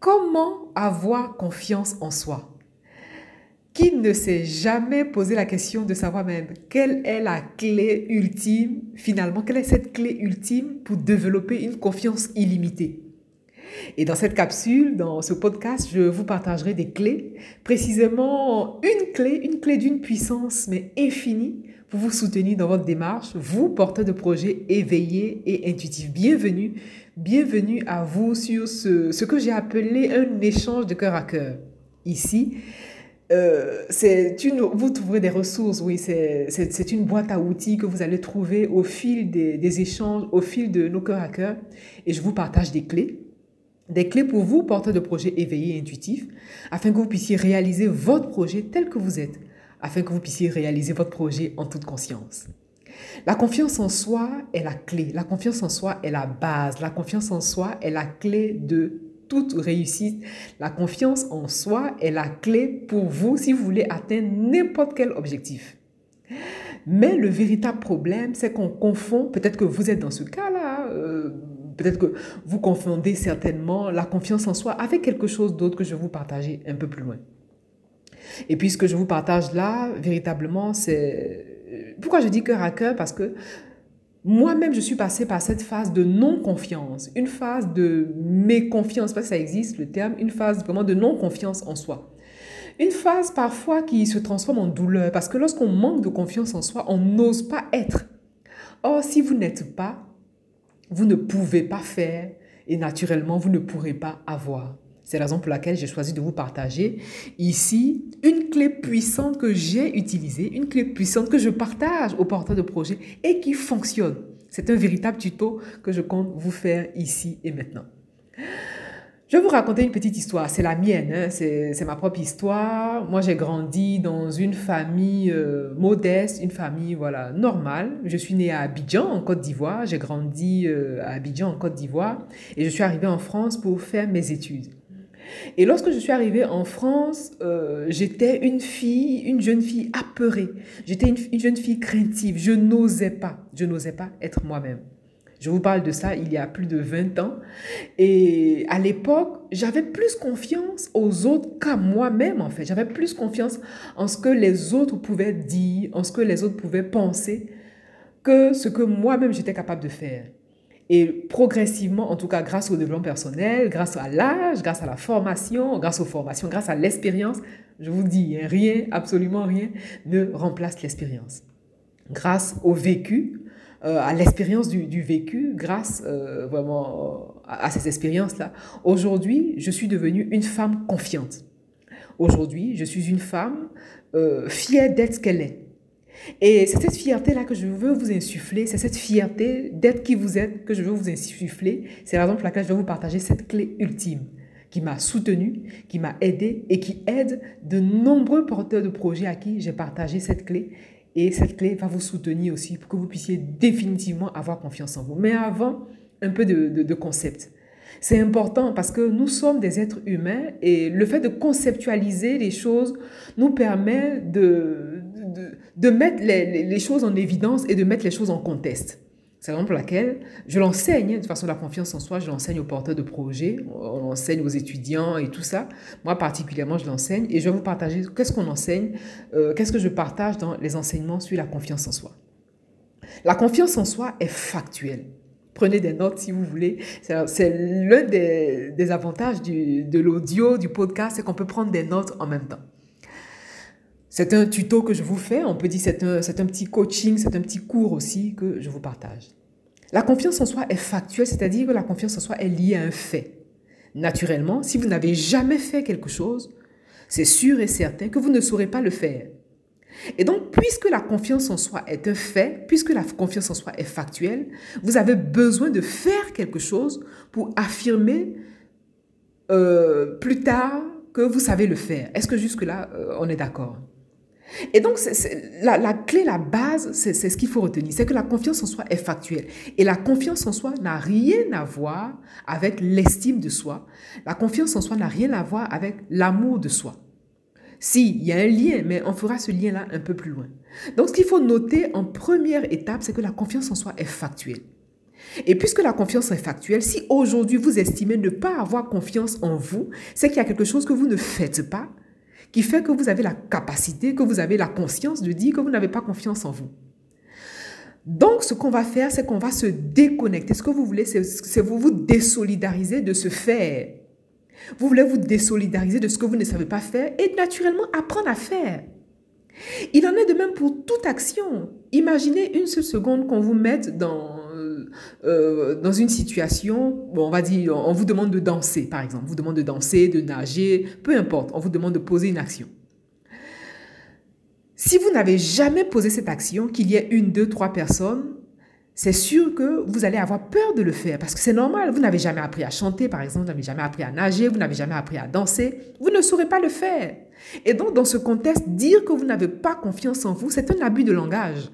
Comment avoir confiance en soi? Qui ne s'est jamais posé la question de savoir même quelle est la clé ultime, finalement, quelle est cette clé ultime pour développer une confiance illimitée? Et dans cette capsule, dans ce podcast, je vous partagerai des clés, précisément une clé, une clé d'une puissance mais infinie pour vous soutenir dans votre démarche, vous porteurs de projets éveillés et intuitifs. Bienvenue, bienvenue à vous sur ce, ce que j'ai appelé un échange de cœur à cœur. Ici, euh, une, vous trouverez des ressources, oui, c'est une boîte à outils que vous allez trouver au fil des, échanges, au fil de nos cœurs à cœur, et je vous partage des clés des clés pour vous, porteurs de projets éveillés et intuitifs, afin que vous puissiez réaliser votre projet tel que vous êtes, afin que vous puissiez réaliser votre projet en toute conscience. La confiance en soi est la clé, la confiance en soi est la base, la confiance en soi est la clé de toute réussite. La confiance en soi est la clé pour vous si vous voulez atteindre n'importe quel objectif. Mais le véritable problème, c'est qu'on confond, peut-être que vous êtes dans ce cas-là, euh, Peut-être que vous confondez certainement la confiance en soi avec quelque chose d'autre que je vais vous partager un peu plus loin. Et puis ce que je vous partage là, véritablement, c'est... Pourquoi je dis cœur à cœur? Parce que moi-même, je suis passée par cette phase de non-confiance, une phase de méconfiance, parce que ça existe le terme, une phase vraiment de non-confiance en soi. Une phase parfois qui se transforme en douleur, parce que lorsqu'on manque de confiance en soi, on n'ose pas être. Or, si vous n'êtes pas, vous ne pouvez pas faire et naturellement, vous ne pourrez pas avoir. C'est la raison pour laquelle j'ai choisi de vous partager ici une clé puissante que j'ai utilisée, une clé puissante que je partage aux porteurs de projets et qui fonctionne. C'est un véritable tuto que je compte vous faire ici et maintenant. Je vais vous raconter une petite histoire. C'est la mienne, hein. c'est ma propre histoire. Moi, j'ai grandi dans une famille euh, modeste, une famille voilà normale. Je suis née à Abidjan, en Côte d'Ivoire. J'ai grandi euh, à Abidjan, en Côte d'Ivoire. Et je suis arrivée en France pour faire mes études. Et lorsque je suis arrivée en France, euh, j'étais une fille, une jeune fille apeurée. J'étais une, une jeune fille craintive. Je n'osais pas, je n'osais pas être moi-même. Je vous parle de ça il y a plus de 20 ans. Et à l'époque, j'avais plus confiance aux autres qu'à moi-même, en fait. J'avais plus confiance en ce que les autres pouvaient dire, en ce que les autres pouvaient penser, que ce que moi-même j'étais capable de faire. Et progressivement, en tout cas grâce au développement personnel, grâce à l'âge, grâce à la formation, grâce aux formations, grâce à l'expérience, je vous dis, rien, absolument rien ne remplace l'expérience. Grâce au vécu, euh, à l'expérience du, vécu grâce euh, vraiment à, ces expériences-là. Aujourd'hui, je suis devenue une femme confiante. Aujourd'hui, je suis une femme euh, fière d'être ce qu'elle est. Et c'est cette fierté-là que je veux vous insuffler, c'est cette fierté d'être qui vous êtes que je veux vous insuffler. C'est la raison pour laquelle je vais vous partager cette clé ultime qui m'a soutenu, qui m'a aidé et qui aide de nombreux porteurs de projets à qui j'ai partagé cette clé et cette clé va vous soutenir aussi pour que vous puissiez définitivement avoir confiance en vous. Mais avant, un peu de, de, concept. C'est important parce que nous sommes des êtres humains et le fait de conceptualiser les choses nous permet de, de, mettre les, choses en évidence et de mettre les choses en contexte. C'est la raison pour laquelle je l'enseigne, de façon de la confiance en soi, je l'enseigne aux porteurs de projets, on l'enseigne aux étudiants et tout ça. Moi particulièrement, je l'enseigne et je vais vous partager qu'est-ce qu'on enseigne, euh, qu'est-ce que je partage dans les enseignements sur la confiance en soi. La confiance en soi est factuelle. Prenez des notes si vous voulez. C'est l'un des, des, avantages du, de l'audio, du podcast, c'est qu'on peut prendre des notes en même temps. C'est un tuto que je vous fais, on peut dire c'est un, un petit coaching, c'est un petit cours aussi que je vous partage. La confiance en soi est factuelle, c'est-à-dire que la confiance en soi est liée à un fait. Naturellement, si vous n'avez jamais fait quelque chose, c'est sûr et certain que vous ne saurez pas le faire. Et donc, puisque la confiance en soi est un fait, puisque la confiance en soi est factuelle, vous avez besoin de faire quelque chose pour affirmer euh, plus tard que vous savez le faire. Est-ce que jusque-là, euh, on est d'accord? Et donc, la, clé, la base, c'est ce qu'il faut retenir, c'est que la confiance en soi est factuelle. Et la confiance en soi n'a rien à voir avec l'estime de soi. La confiance en soi n'a rien à voir avec l'amour de soi. Si, il y a un lien, mais on fera ce lien-là un peu plus loin. Donc, ce qu'il faut noter en première étape, c'est que la confiance en soi est factuelle. Et puisque la confiance est factuelle, si aujourd'hui vous estimez ne pas avoir confiance en vous, c'est qu'il y a quelque chose que vous ne faites pas qui fait que vous avez la capacité, que vous avez la conscience de dire que vous n'avez pas confiance en vous. Donc, ce qu'on va faire, c'est qu'on va se déconnecter. Ce que vous voulez, c'est vous vous désolidariser de ce faire. Vous voulez vous désolidariser de ce que vous ne savez pas faire et naturellement apprendre à faire. Il en est de même pour toute action. Imaginez une seule seconde qu'on vous mette dans, euh, dans une situation, on va dire, on vous demande de danser, par exemple. On vous demande de danser, de nager, peu importe. On vous demande de poser une action. Si vous n'avez jamais posé cette action, qu'il y ait une, deux, trois personnes, c'est sûr que vous allez avoir peur de le faire parce que c'est normal. Vous n'avez jamais appris à chanter, par exemple, vous n'avez jamais appris à nager, vous n'avez jamais appris à danser. Vous ne saurez pas le faire. Et donc, dans ce contexte, dire que vous n'avez pas confiance en vous, c'est un abus de langage.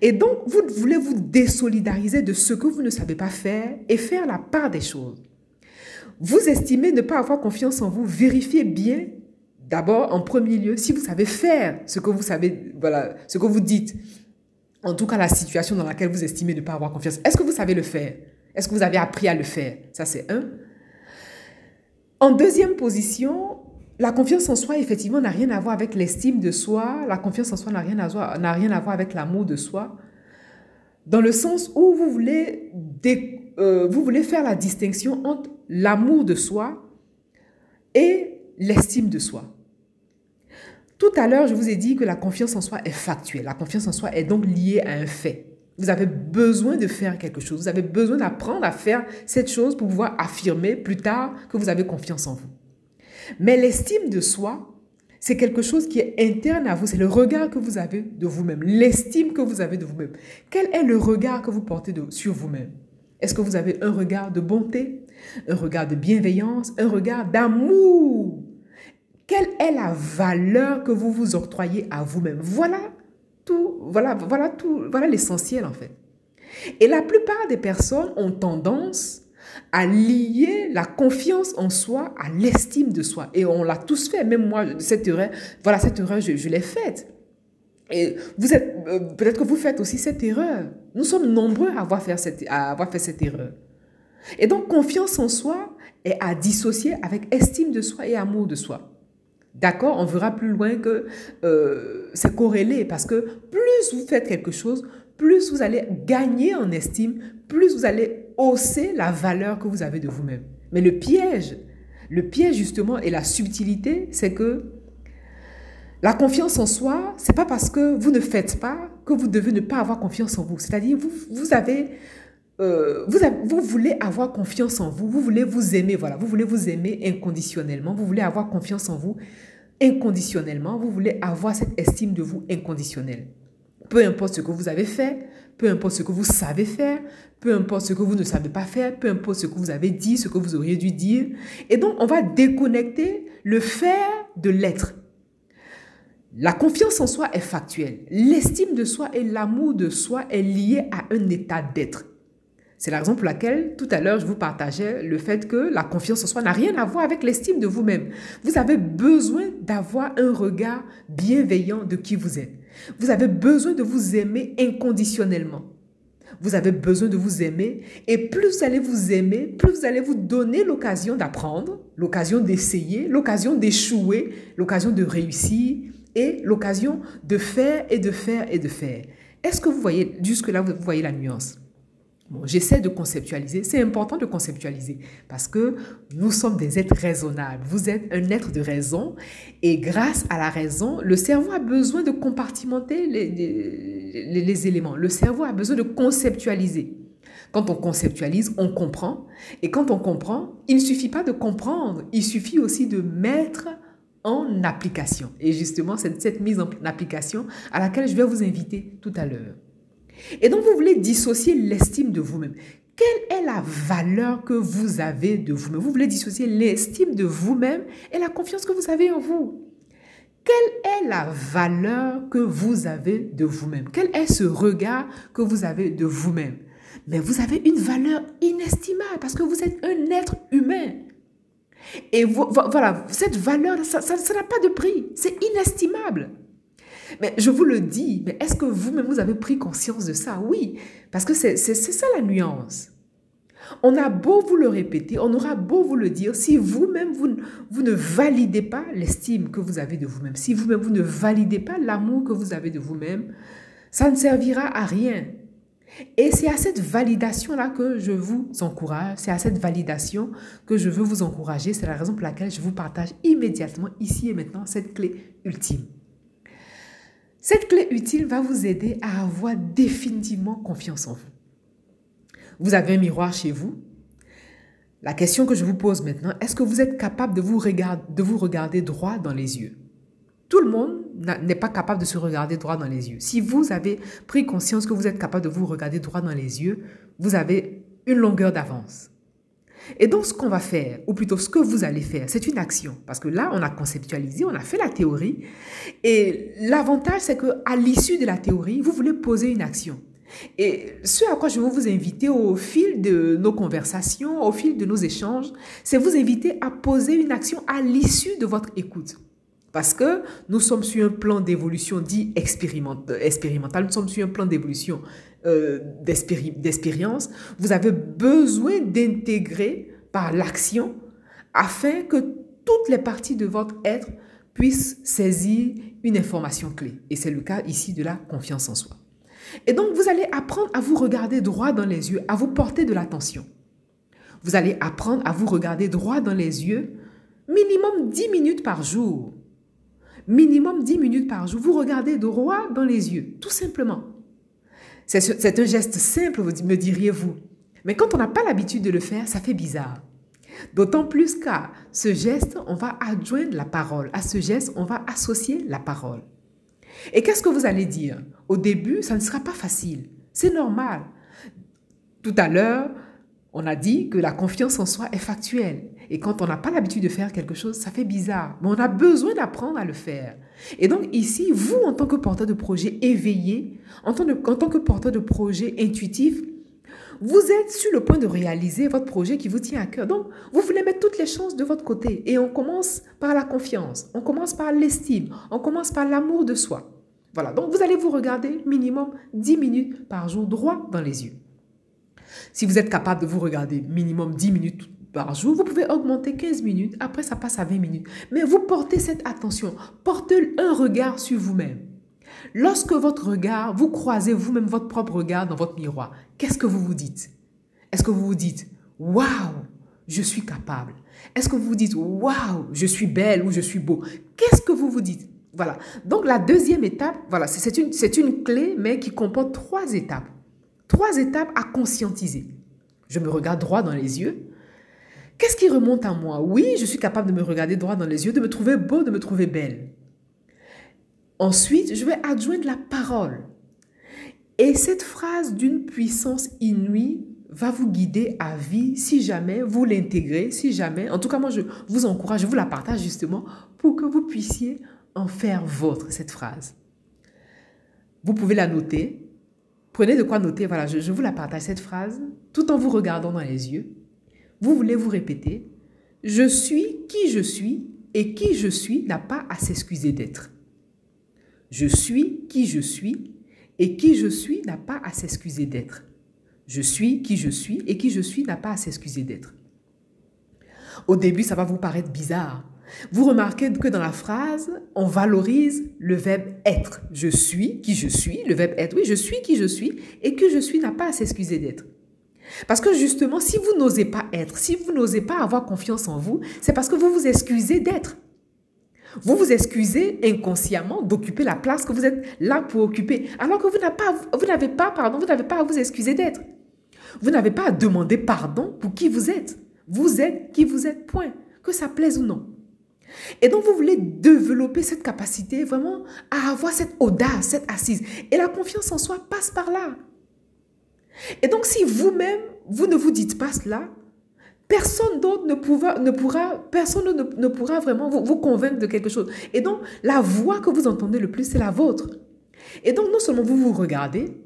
Et donc, vous voulez vous désolidariser de ce que vous ne savez pas faire et faire la part des choses. Vous estimez ne pas avoir confiance en vous, vérifiez bien d'abord en premier lieu si vous savez faire ce que vous savez, voilà, ce que vous dites. En tout cas, la situation dans laquelle vous estimez ne pas avoir confiance. Est-ce que vous savez le faire? Est-ce que vous avez appris à le faire? Ça, c'est un. En deuxième position, la confiance en soi, effectivement, n'a rien à voir avec l'estime de soi. La confiance en soi n'a rien, à voir, avec l'amour de soi. Dans le sens où vous voulez, euh, vous voulez faire la distinction entre l'amour de soi et l'estime de soi. Tout à l'heure, je vous ai dit que la confiance en soi est factuelle. La confiance en soi est donc liée à un fait. Vous avez besoin de faire quelque chose. Vous avez besoin d'apprendre à faire cette chose pour pouvoir affirmer plus tard que vous avez confiance en vous. Mais l'estime de soi, c'est quelque chose qui est interne à vous. C'est le regard que vous avez de vous-même, l'estime que vous avez de vous-même. Quel est le regard que vous portez sur vous-même? Est-ce que vous avez un regard de bonté, un regard de bienveillance, un regard d'amour? Quelle est la valeur que vous vous octroyez à vous-même? Voilà tout, voilà, voilà tout, voilà l'essentiel en fait. Et la plupart des personnes ont tendance à lier la confiance en soi à l'estime de soi. Et on l'a tous fait, même moi, cette erreur, voilà, cette erreur, je, l'ai faite. Et vous êtes, euh, peut-être que vous faites aussi cette erreur. Nous sommes nombreux à avoir, fait cette, à avoir fait cette erreur. Et donc, confiance en soi est à dissocier avec estime de soi et amour de soi. D'accord On verra plus loin que euh, c'est corrélé parce que plus vous faites quelque chose, plus vous allez gagner en estime, plus vous allez hausser la valeur que vous avez de vous-même. Mais le piège, le piège justement et la subtilité, c'est que la confiance en soi, c'est pas parce que vous ne faites pas que vous devez ne pas avoir confiance en vous. C'est-à-dire, vous, vous avez, euh, vous, vous voulez avoir confiance en vous, vous voulez vous aimer, voilà, vous voulez vous aimer inconditionnellement, vous voulez avoir confiance en vous inconditionnellement, vous voulez avoir cette estime de vous inconditionnelle. Peu importe ce que vous avez fait, peu importe ce que vous savez faire, peu importe ce que vous ne savez pas faire, peu importe ce que vous avez dit, ce que vous auriez dû dire. Et donc, on va déconnecter le faire de l'être. La confiance en soi est factuelle. L'estime de soi et l'amour de soi est lié à un état d'être. C'est la raison pour laquelle tout à l'heure je vous partageais le fait que la confiance en soi n'a rien à voir avec l'estime de vous-même. Vous avez besoin d'avoir un regard bienveillant de qui vous êtes. Vous avez besoin de vous aimer inconditionnellement. Vous avez besoin de vous aimer et plus vous allez vous aimer, plus vous allez vous donner l'occasion d'apprendre, l'occasion d'essayer, l'occasion d'échouer, l'occasion de réussir et l'occasion de faire et de faire et de faire. Est-ce que vous voyez, jusque-là, vous voyez la nuance? J'essaie de conceptualiser. C'est important de conceptualiser parce que nous sommes des êtres raisonnables. Vous êtes un être de raison et grâce à la raison, le cerveau a besoin de compartimenter les, les, les éléments. Le cerveau a besoin de conceptualiser. Quand on conceptualise, on comprend. Et quand on comprend, il ne suffit pas de comprendre, il suffit aussi de mettre en application. Et justement, c'est cette mise en application à laquelle je vais vous inviter tout à l'heure. Et donc, vous voulez dissocier l'estime de vous-même. Quelle est la valeur que vous avez de vous-même? Vous voulez dissocier l'estime de vous-même et la confiance que vous avez en vous. Quelle est la valeur que vous avez de vous-même? Quel est ce regard que vous avez de vous-même? Mais vous avez une valeur inestimable parce que vous êtes un être humain. Et voilà, cette valeur, ça n'a pas de prix. C'est inestimable. Mais je vous le dis, mais est-ce que vous-même, vous avez pris conscience de ça? Oui, parce que c'est ça la nuance. On a beau vous le répéter, on aura beau vous le dire, si vous-même, vous, vous ne validez pas l'estime que vous avez de vous-même, si vous-même, vous ne validez pas l'amour que vous avez de vous-même, ça ne servira à rien. Et c'est à cette validation-là que je vous encourage, c'est à cette validation que je veux vous encourager. C'est la raison pour laquelle je vous partage immédiatement, ici et maintenant, cette clé ultime. Cette clé utile va vous aider à avoir définitivement confiance en vous. Vous avez un miroir chez vous. La question que je vous pose maintenant, est-ce que vous êtes capable de vous, regarder, de vous regarder droit dans les yeux? Tout le monde n'est pas capable de se regarder droit dans les yeux. Si vous avez pris conscience que vous êtes capable de vous regarder droit dans les yeux, vous avez une longueur d'avance. Et donc, ce qu'on va faire, ou plutôt ce que vous allez faire, c'est une action. Parce que là, on a conceptualisé, on a fait la théorie. Et l'avantage, c'est qu'à l'issue de la théorie, vous voulez poser une action. Et ce à quoi je veux vous inviter au fil de nos conversations, au fil de nos échanges, c'est vous inviter à poser une action à l'issue de votre écoute. Parce que nous sommes sur un plan d'évolution dit expérimental, nous sommes sur un plan d'évolution euh, d'expérience. Vous avez besoin d'intégrer par l'action afin que toutes les parties de votre être puissent saisir une information clé. Et c'est le cas ici de la confiance en soi. Et donc, vous allez apprendre à vous regarder droit dans les yeux, à vous porter de l'attention. Vous allez apprendre à vous regarder droit dans les yeux minimum 10 minutes par jour minimum 10 minutes par jour. Vous regardez droit dans les yeux, tout simplement. C'est un geste simple, me diriez-vous. Mais quand on n'a pas l'habitude de le faire, ça fait bizarre. D'autant plus qu'à ce geste, on va adjoindre la parole. À ce geste, on va associer la parole. Et qu'est-ce que vous allez dire? Au début, ça ne sera pas facile. C'est normal. Tout à l'heure, on a dit que la confiance en soi est factuelle. Et quand on n'a pas l'habitude de faire quelque chose, ça fait bizarre. Mais on a besoin d'apprendre à le faire. Et donc ici, vous, en tant que porteur de projet éveillé, en tant, que porteur de projet intuitif, vous êtes sur le point de réaliser votre projet qui vous tient à cœur. Donc, vous voulez mettre toutes les chances de votre côté. Et on commence par la confiance, on commence par l'estime, on commence par l'amour de soi. Voilà, donc vous allez vous regarder minimum 10 minutes par jour droit dans les yeux. Si vous êtes capable de vous regarder minimum 10 minutes par jour, vous pouvez augmenter 15 minutes, après ça passe à 20 minutes. Mais vous portez cette attention, portez un regard sur vous-même. Lorsque votre regard, vous croisez vous-même votre propre regard dans votre miroir, qu'est-ce que vous vous dites? Est-ce que vous vous dites, waouh, je suis capable? Est-ce que vous vous dites, waouh, je suis belle ou je suis beau? Qu'est-ce que vous vous dites? Voilà. Donc la deuxième étape, voilà, c'est une, une clé, mais qui comporte trois étapes. Trois étapes à conscientiser. Je me regarde droit dans les yeux. Qu'est-ce qui remonte à moi? Oui, je suis capable de me regarder droit dans les yeux, de me trouver beau, de me trouver belle. Ensuite, je vais adjoindre la parole. Et cette phrase d'une puissance inouïe va vous guider à vie si jamais vous l'intégrez, si jamais, en tout cas moi je vous encourage, je vous la partage justement pour que vous puissiez en faire votre, cette phrase. Vous pouvez la noter, Prenez de quoi noter, voilà, je, vous la partage cette phrase, tout en vous regardant dans les yeux. Vous voulez vous répéter, je suis qui je suis et qui je suis n'a pas à s'excuser d'être. Je suis qui je suis et qui je suis n'a pas à s'excuser d'être. Je suis qui je suis et qui je suis n'a pas à s'excuser d'être. Au début, ça va vous paraître bizarre. Vous remarquez que dans la phrase, on valorise le verbe être. Je suis qui je suis, le verbe être, oui, je suis qui je suis, et que je suis n'a pas à s'excuser d'être. Parce que justement, si vous n'osez pas être, si vous n'osez pas avoir confiance en vous, c'est parce que vous vous excusez d'être. Vous vous excusez inconsciemment d'occuper la place que vous êtes là pour occuper, alors que vous n'avez pas, pardon, vous n'avez pas à vous excuser d'être. Vous n'avez pas à demander pardon pour qui vous êtes. Vous êtes qui vous êtes, point. Que ça plaise ou non. Et donc, vous voulez développer cette capacité vraiment à avoir cette audace, cette assise. Et la confiance en soi passe par là. Et donc, si vous-même, vous ne vous dites pas cela, personne d'autre ne, pourra, ne pourra, personne ne, ne pourra vraiment vous, vous, convaincre de quelque chose. Et donc, la voix que vous entendez le plus, c'est la vôtre. Et donc, non seulement vous vous regardez,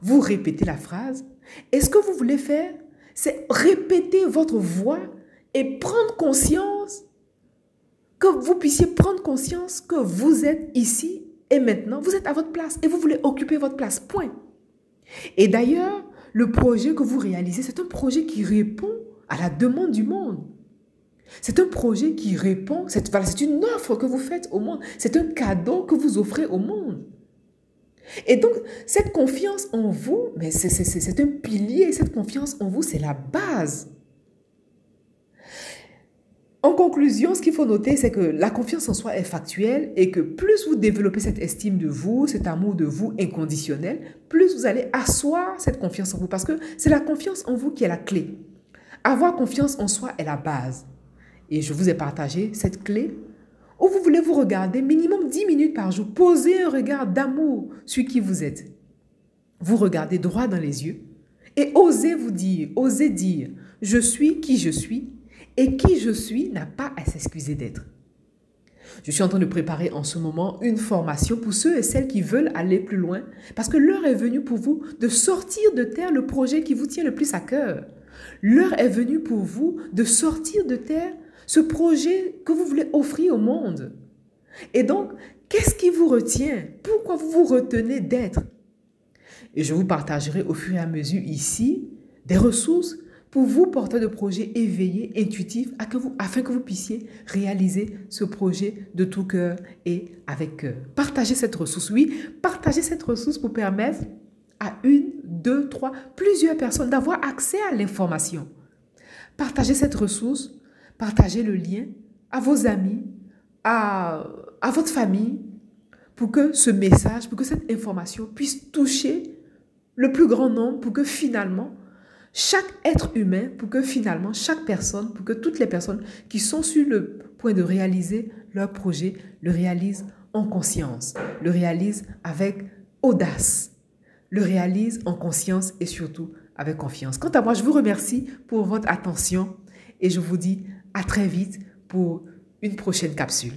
vous répétez la phrase, et ce que vous voulez faire, c'est répéter votre voix et prendre conscience que vous puissiez prendre conscience que vous êtes ici Et maintenant, vous êtes à votre place et vous voulez occuper votre place. Point. Et d'ailleurs, le projet que vous réalisez, c'est un projet qui répond à la demande du monde. C'est un projet qui répond, c'est une offre que vous faites au monde, c'est un cadeau que vous offrez au monde. Et donc, cette confiance en vous, mais c'est un pilier, cette confiance en vous, c'est la base. En conclusion, ce qu'il faut noter, c'est que la confiance en soi est factuelle et que plus vous développez cette estime de vous, cet amour de vous inconditionnel, plus vous allez asseoir cette confiance en vous parce que c'est la confiance en vous qui est la clé. Avoir confiance en soi est la base. Et je vous ai partagé cette clé où vous voulez vous regarder minimum 10 minutes par jour. Posez un regard d'amour sur qui vous êtes. Vous regardez droit dans les yeux et osez vous dire, osez dire, je suis qui je suis et qui je suis n'a pas à s'excuser d'être. Je suis en train de préparer en ce moment une formation pour ceux et celles qui veulent aller plus loin, parce que l'heure est venue pour vous de sortir de terre le projet qui vous tient le plus à cœur. L'heure est venue pour vous de sortir de terre ce projet que vous voulez offrir au monde. Et donc, qu'est-ce qui vous retient? Pourquoi vous vous retenez d'être? Et je vous partagerai au fur et à mesure ici des ressources pour vous, porter de projets éveillés, intuitifs, afin que vous puissiez réaliser ce projet de tout cœur et avec cœur. Partagez cette ressource, oui, partagez cette ressource pour permettre à une, deux, trois, plusieurs personnes d'avoir accès à l'information. Partagez cette ressource, partagez le lien à vos amis, à, à votre famille, pour que ce message, pour que cette information puisse toucher le plus grand nombre, pour que finalement, chaque être humain pour que finalement chaque personne, pour que toutes les personnes qui sont sur le point de réaliser leur projet le réalisent en conscience, le réalisent avec audace, le réalisent en conscience et surtout avec confiance. Quant à moi, je vous remercie pour votre attention et je vous dis à très vite pour une prochaine capsule.